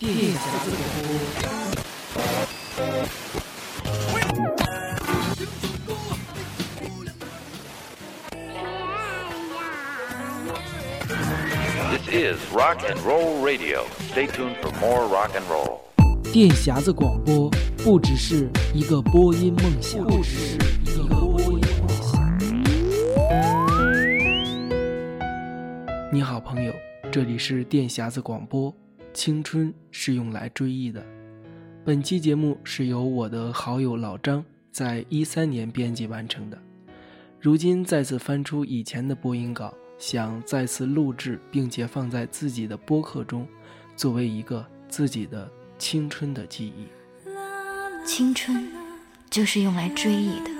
电匣子广播。This is Rock and Roll Radio. Stay tuned for more rock and roll. 电匣子广播不只是一个播音梦想，不只是一个播音梦想。你好，朋友，这里是电匣子广播。青春是用来追忆的。本期节目是由我的好友老张在一三年编辑完成的，如今再次翻出以前的播音稿，想再次录制，并且放在自己的播客中，作为一个自己的青春的记忆。青春就是用来追忆的。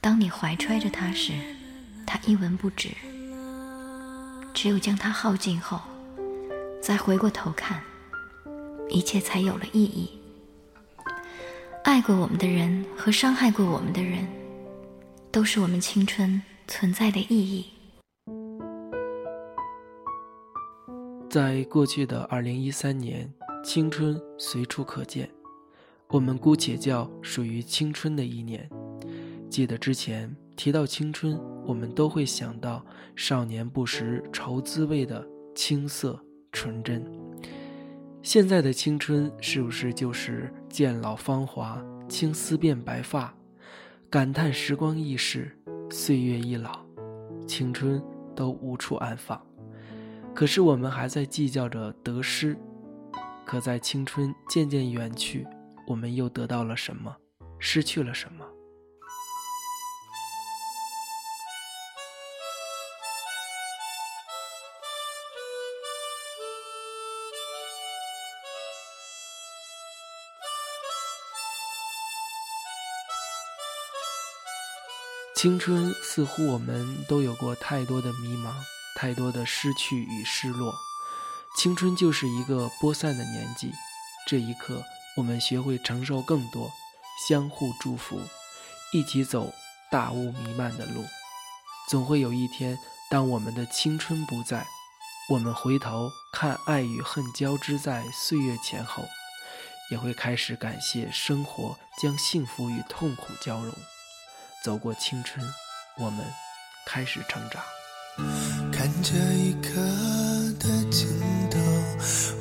当你怀揣着它时，它一文不值；只有将它耗尽后，再回过头看，一切才有了意义。爱过我们的人和伤害过我们的人，都是我们青春存在的意义。在过去的二零一三年，青春随处可见，我们姑且叫属于青春的一年。记得之前提到青春，我们都会想到少年不识愁滋味的青涩纯真。现在的青春是不是就是渐老芳华，青丝变白发，感叹时光易逝，岁月易老，青春都无处安放。可是我们还在计较着得失，可在青春渐渐远去，我们又得到了什么？失去了什么？青春似乎我们都有过太多的迷茫。太多的失去与失落，青春就是一个播散的年纪。这一刻，我们学会承受更多，相互祝福，一起走大雾弥漫的路。总会有一天，当我们的青春不在，我们回头看爱与恨交织在岁月前后，也会开始感谢生活将幸福与痛苦交融。走过青春，我们开始成长。看这一刻的尽头，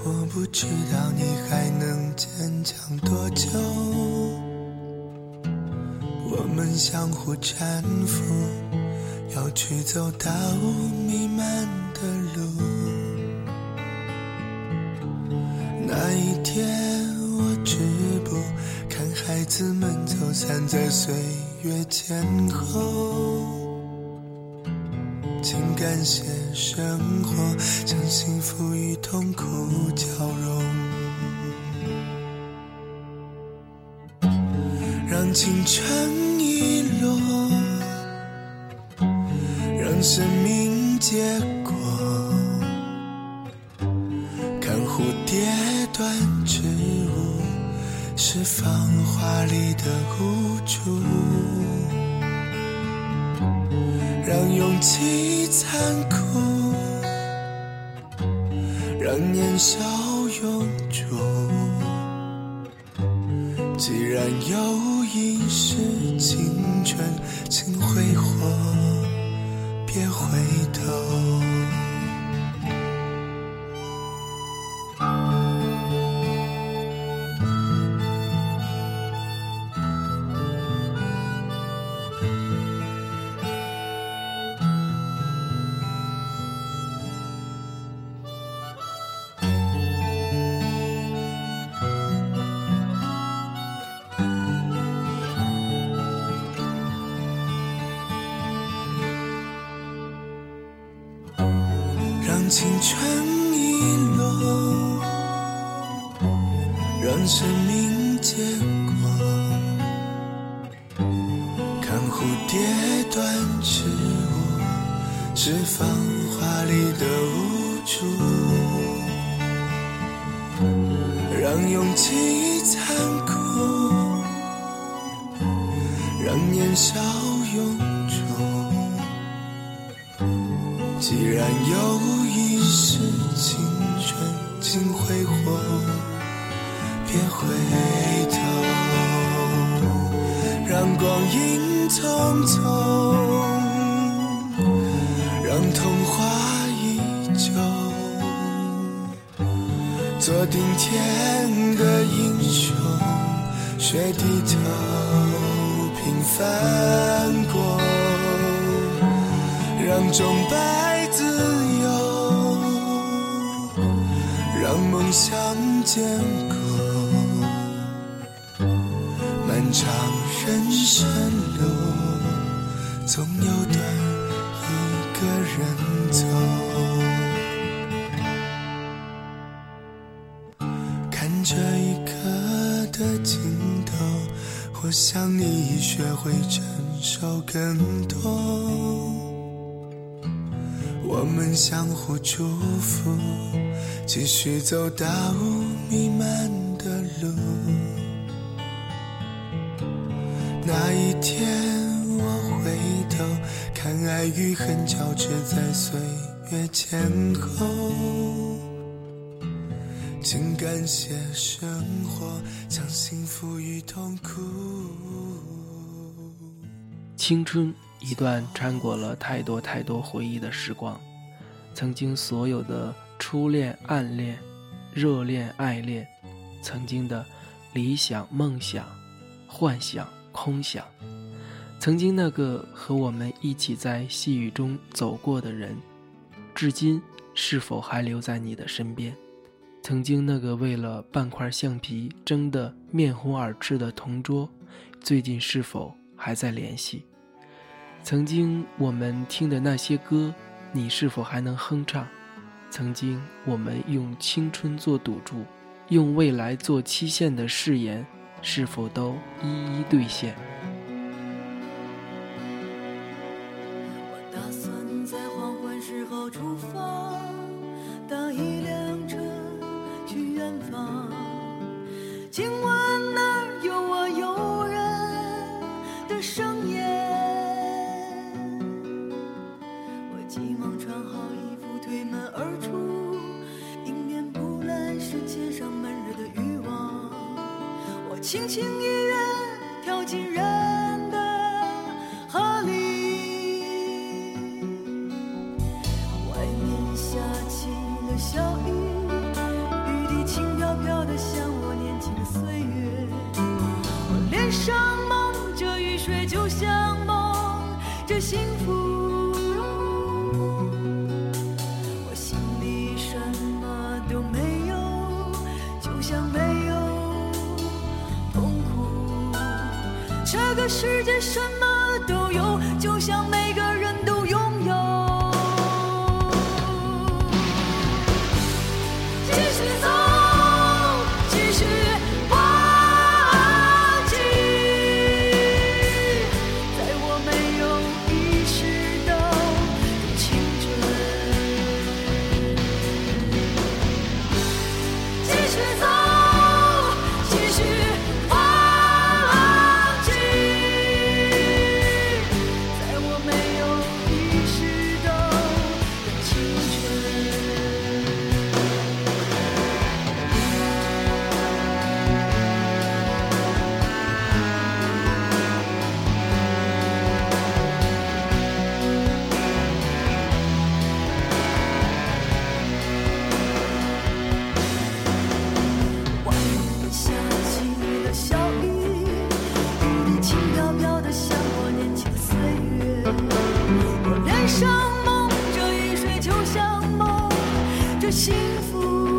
我不知道你还能坚强多久。我们相互搀扶，要去走大雾弥漫的路。那一天，我止步，看孩子们走散在岁月月前后。请感谢生活，将幸福与痛苦交融，让青春遗落，让生命结果，看蝴蝶断翅，是繁华里的无助。让勇气残酷，让年少永驻。既然有一世青春，请挥霍，别回头。蝴蝶断翅舞，是繁华里的无助，让勇气残酷，让年少永驻。既然有。一世青春，尽挥霍，别回头，让光阴匆匆，让童话依旧，做顶天的英雄，学低头，平凡过，让钟摆自由，让梦想坚固。长人生路，总有段一个人走。看这一刻的尽头，我想你已学会承受更多。我们相互祝福，继续走大雾弥漫的路。一天，我回头看，爱与恨交织在岁月前后。请感谢生活，将幸福与痛苦。青春一段穿过了太多太多回忆的时光，曾经所有的初恋、暗恋、热恋、爱恋，曾经的理想、梦想、幻想、空想，曾经那个和我们一起在细雨中走过的人，至今是否还留在你的身边？曾经那个为了半块橡皮争得面红耳赤的同桌，最近是否还在联系？曾经我们听的那些歌，你是否还能哼唱？曾经我们用青春做赌注，用未来做期限的誓言，是否都一一兑现？轻轻一跃，跳进人世界什么都有，就像每个人都拥有。我脸上蒙着雨水，就像蒙着幸福。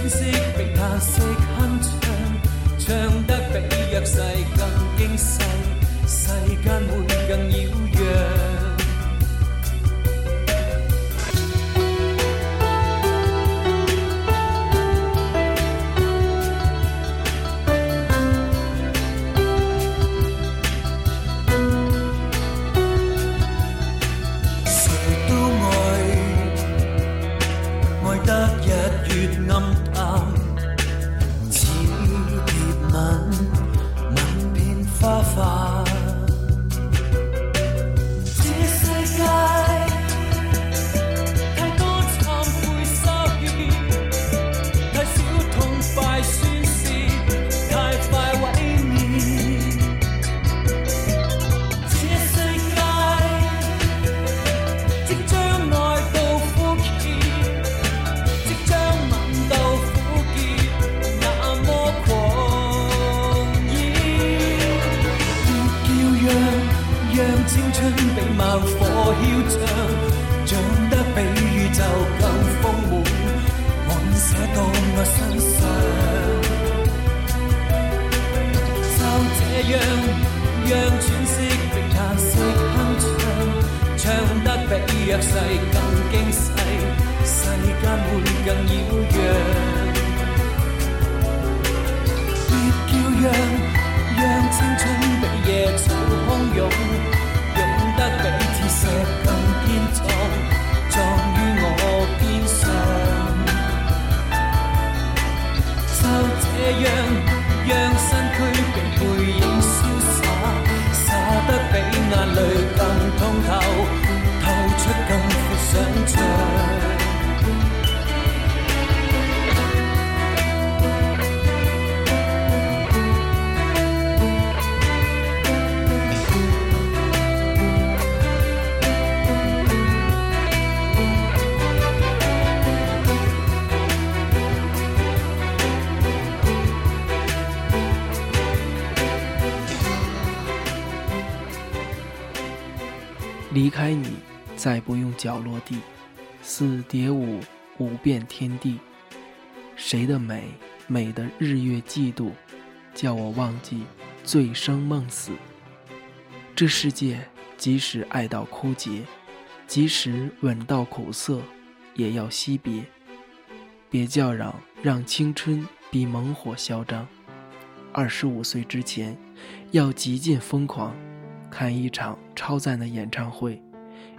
天色比嘆息鏗鏘。唱得比弱世更惊世，世间会更扰攘。嚣唱，长得比宇宙更丰满，往写到我身上。就这样，让喘息的他息哼唱，唱得比弱势更惊细，世间会更扰攘。别叫嚷，让青春比夜草汹涌。這樣，再不用脚落地，似蝶舞舞遍天地。谁的美，美的日月嫉妒，叫我忘记醉生梦死。这世界即使爱到枯竭，即使吻到苦涩，也要惜别。别叫嚷，让青春比猛火嚣张。二十五岁之前，要极尽疯狂。看一场超赞的演唱会，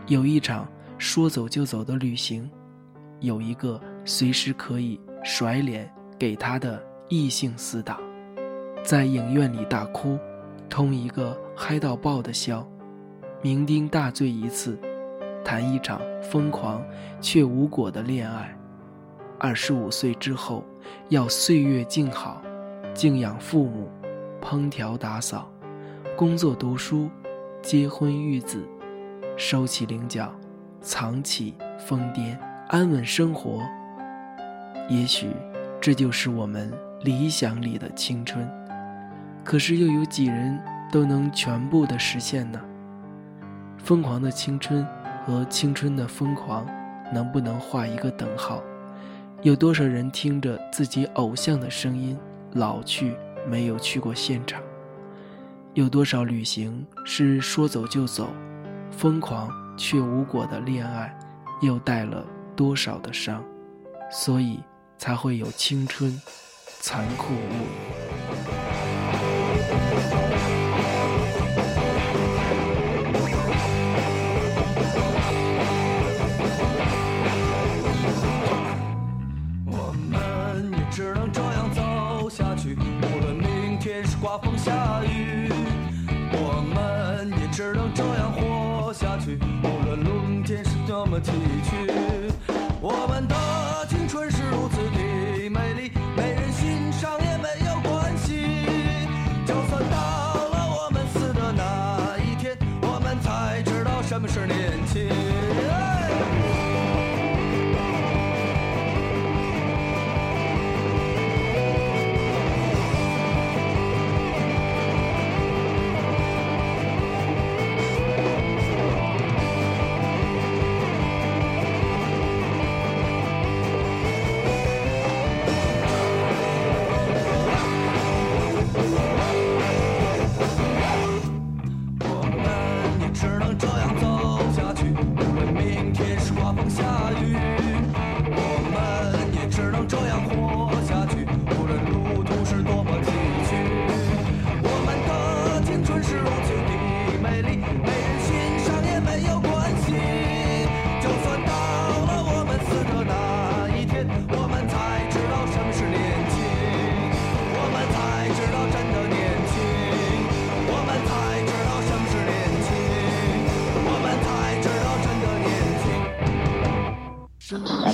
有一场说走就走的旅行，有一个随时可以甩脸给他的异性死党，在影院里大哭，通一个嗨到爆的宵，酩酊大醉一次，谈一场疯狂却无果的恋爱。二十五岁之后，要岁月静好，敬仰父母，烹调打扫，工作读书。结婚育子，收起菱角，藏起疯癫，安稳生活。也许这就是我们理想里的青春。可是又有几人都能全部的实现呢？疯狂的青春和青春的疯狂，能不能画一个等号？有多少人听着自己偶像的声音老去，没有去过现场？有多少旅行是说走就走，疯狂却无果的恋爱，又带了多少的伤？所以才会有青春残酷物。天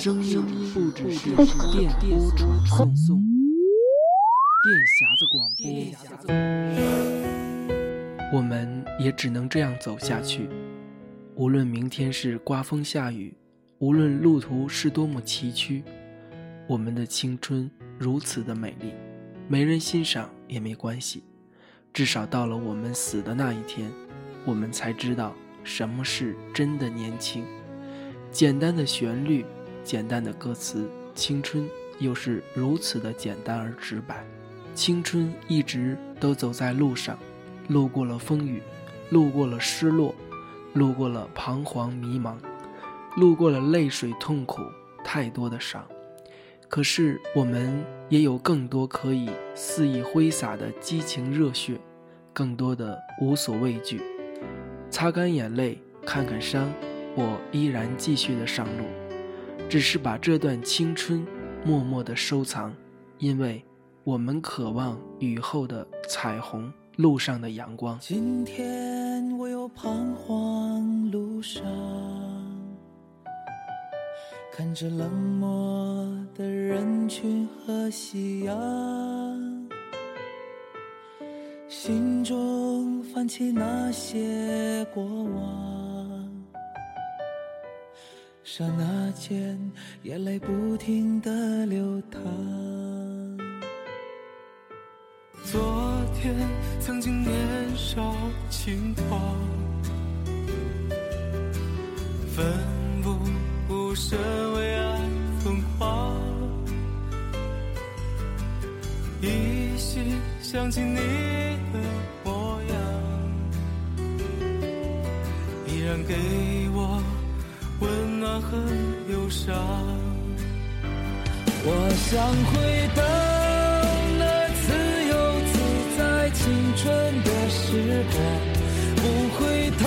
声声音不只是电波传送，电匣子广播。我们也只能这样走下去，无论明天是刮风下雨，无论路途是多么崎岖，我们的青春如此的美丽，没人欣赏也没关系。至少到了我们死的那一天，我们才知道什么是真的年轻。简单的旋律，简单的歌词，青春又是如此的简单而直白。青春一直都走在路上，路过了风雨，路过了失落，路过了彷徨迷茫，路过了泪水痛苦，太多的伤。可是我们也有更多可以肆意挥洒的激情热血，更多的无所畏惧。擦干眼泪，看看山，我依然继续的上路，只是把这段青春默默的收藏，因为我们渴望雨后的彩虹，路上的阳光。今天我又彷徨路上，看着冷漠的人群和夕阳，心中泛起那些过往，刹那间眼泪不停的流淌。昨天曾经年少轻狂，奋不顾身为爱疯狂，依稀想起你的模样，依然给暖和忧伤。我想回到那自由自在青春的时光，不回头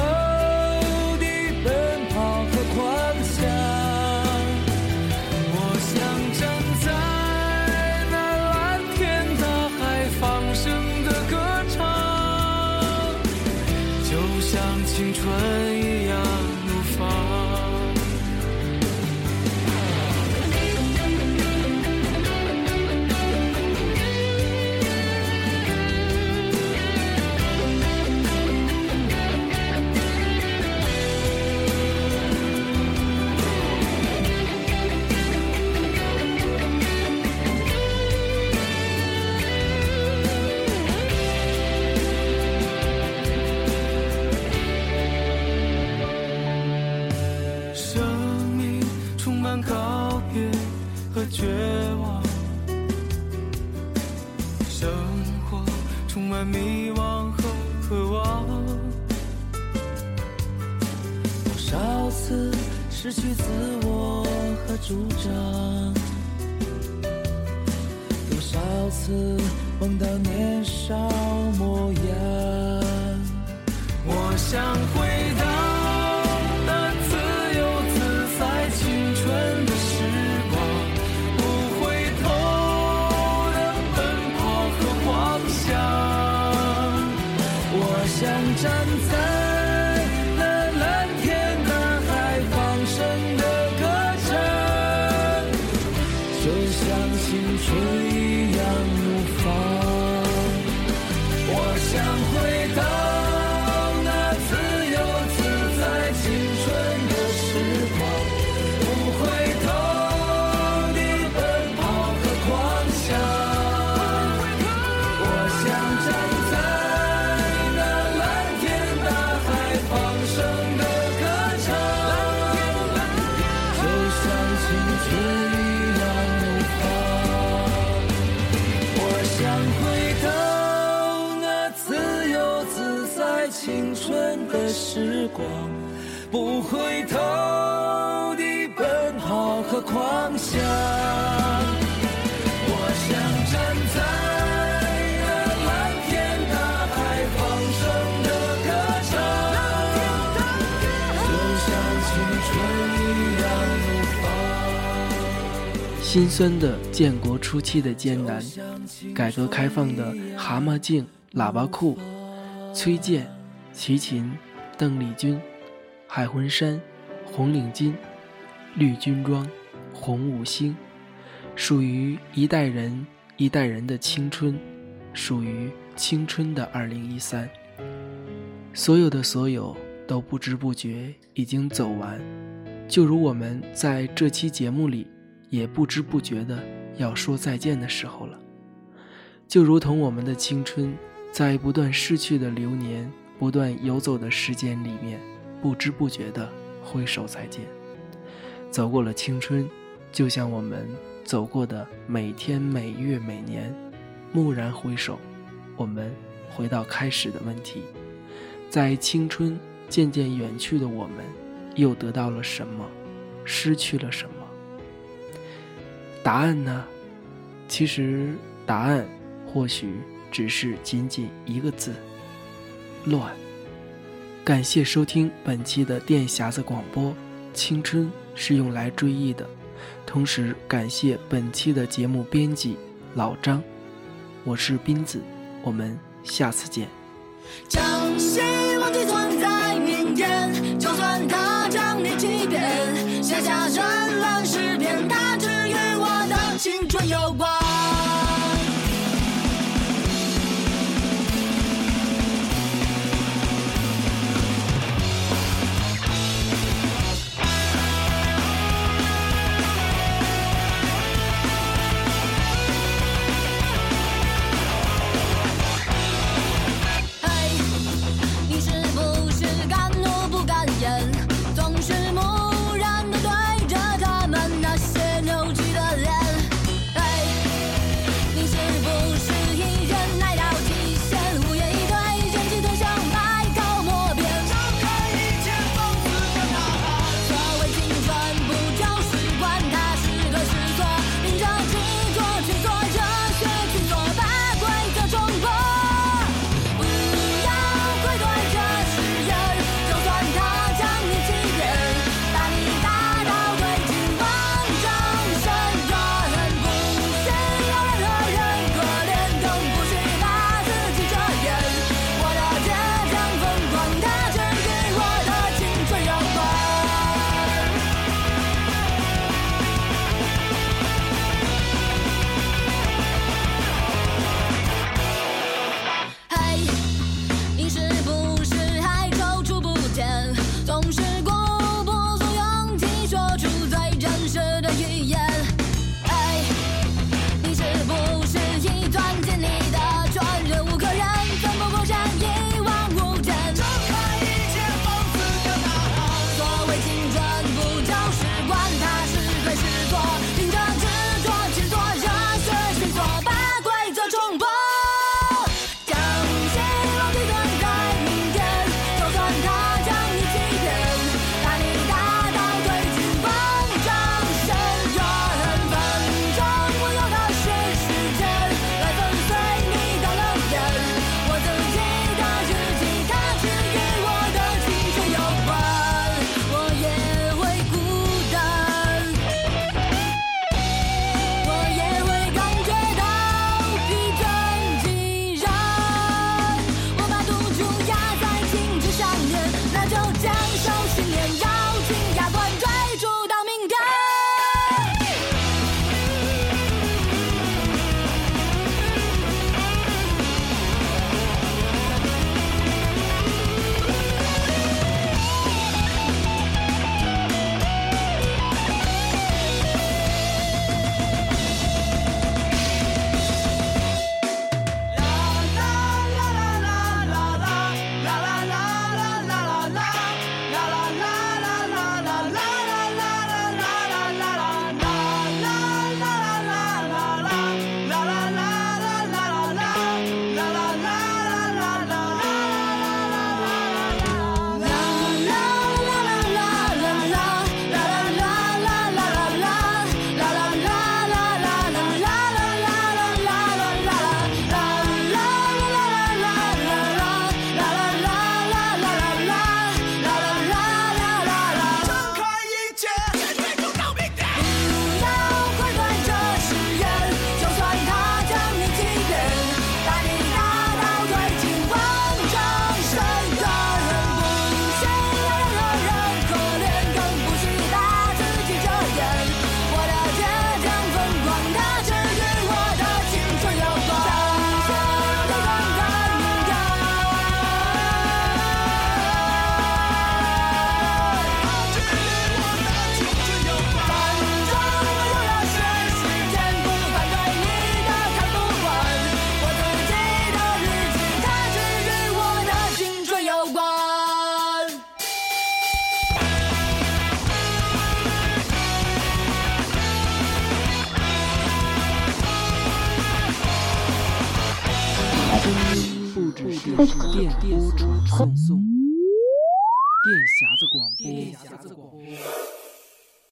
青春的时光，不回头地奔跑和狂想。我想站在那蓝天大海放声的歌唱，就像青春一样怒放。心酸的建国初期的艰难，改革开放的蛤蟆镜、喇叭裤，崔健、齐秦、邓丽君、海魂衫、红领巾、绿军装、红五星，属于一代人一代人的青春，属于青春的二零一三。所有的所有都不知不觉已经走完，就如我们在这期节目里也不知不觉的要说再见的时候了。就如同我们的青春，在不断逝去的流年、不断游走的时间里面，不知不觉的挥手再见。走过了青春，就像我们走过的每天每月每年，蓦然回首，我们回到开始的问题，在青春渐渐远去的我们，又得到了什么，失去了什么？答案呢？其实答案或许只是仅仅一个字：乱。感谢收听本期的电匣子广播，青春是用来追忆的。同时感谢本期的节目编辑老张，我是斌子，我们下次见。将希望寄存在明天，就算它将你欺骗，写下绚烂诗篇，它只与我的青春有关。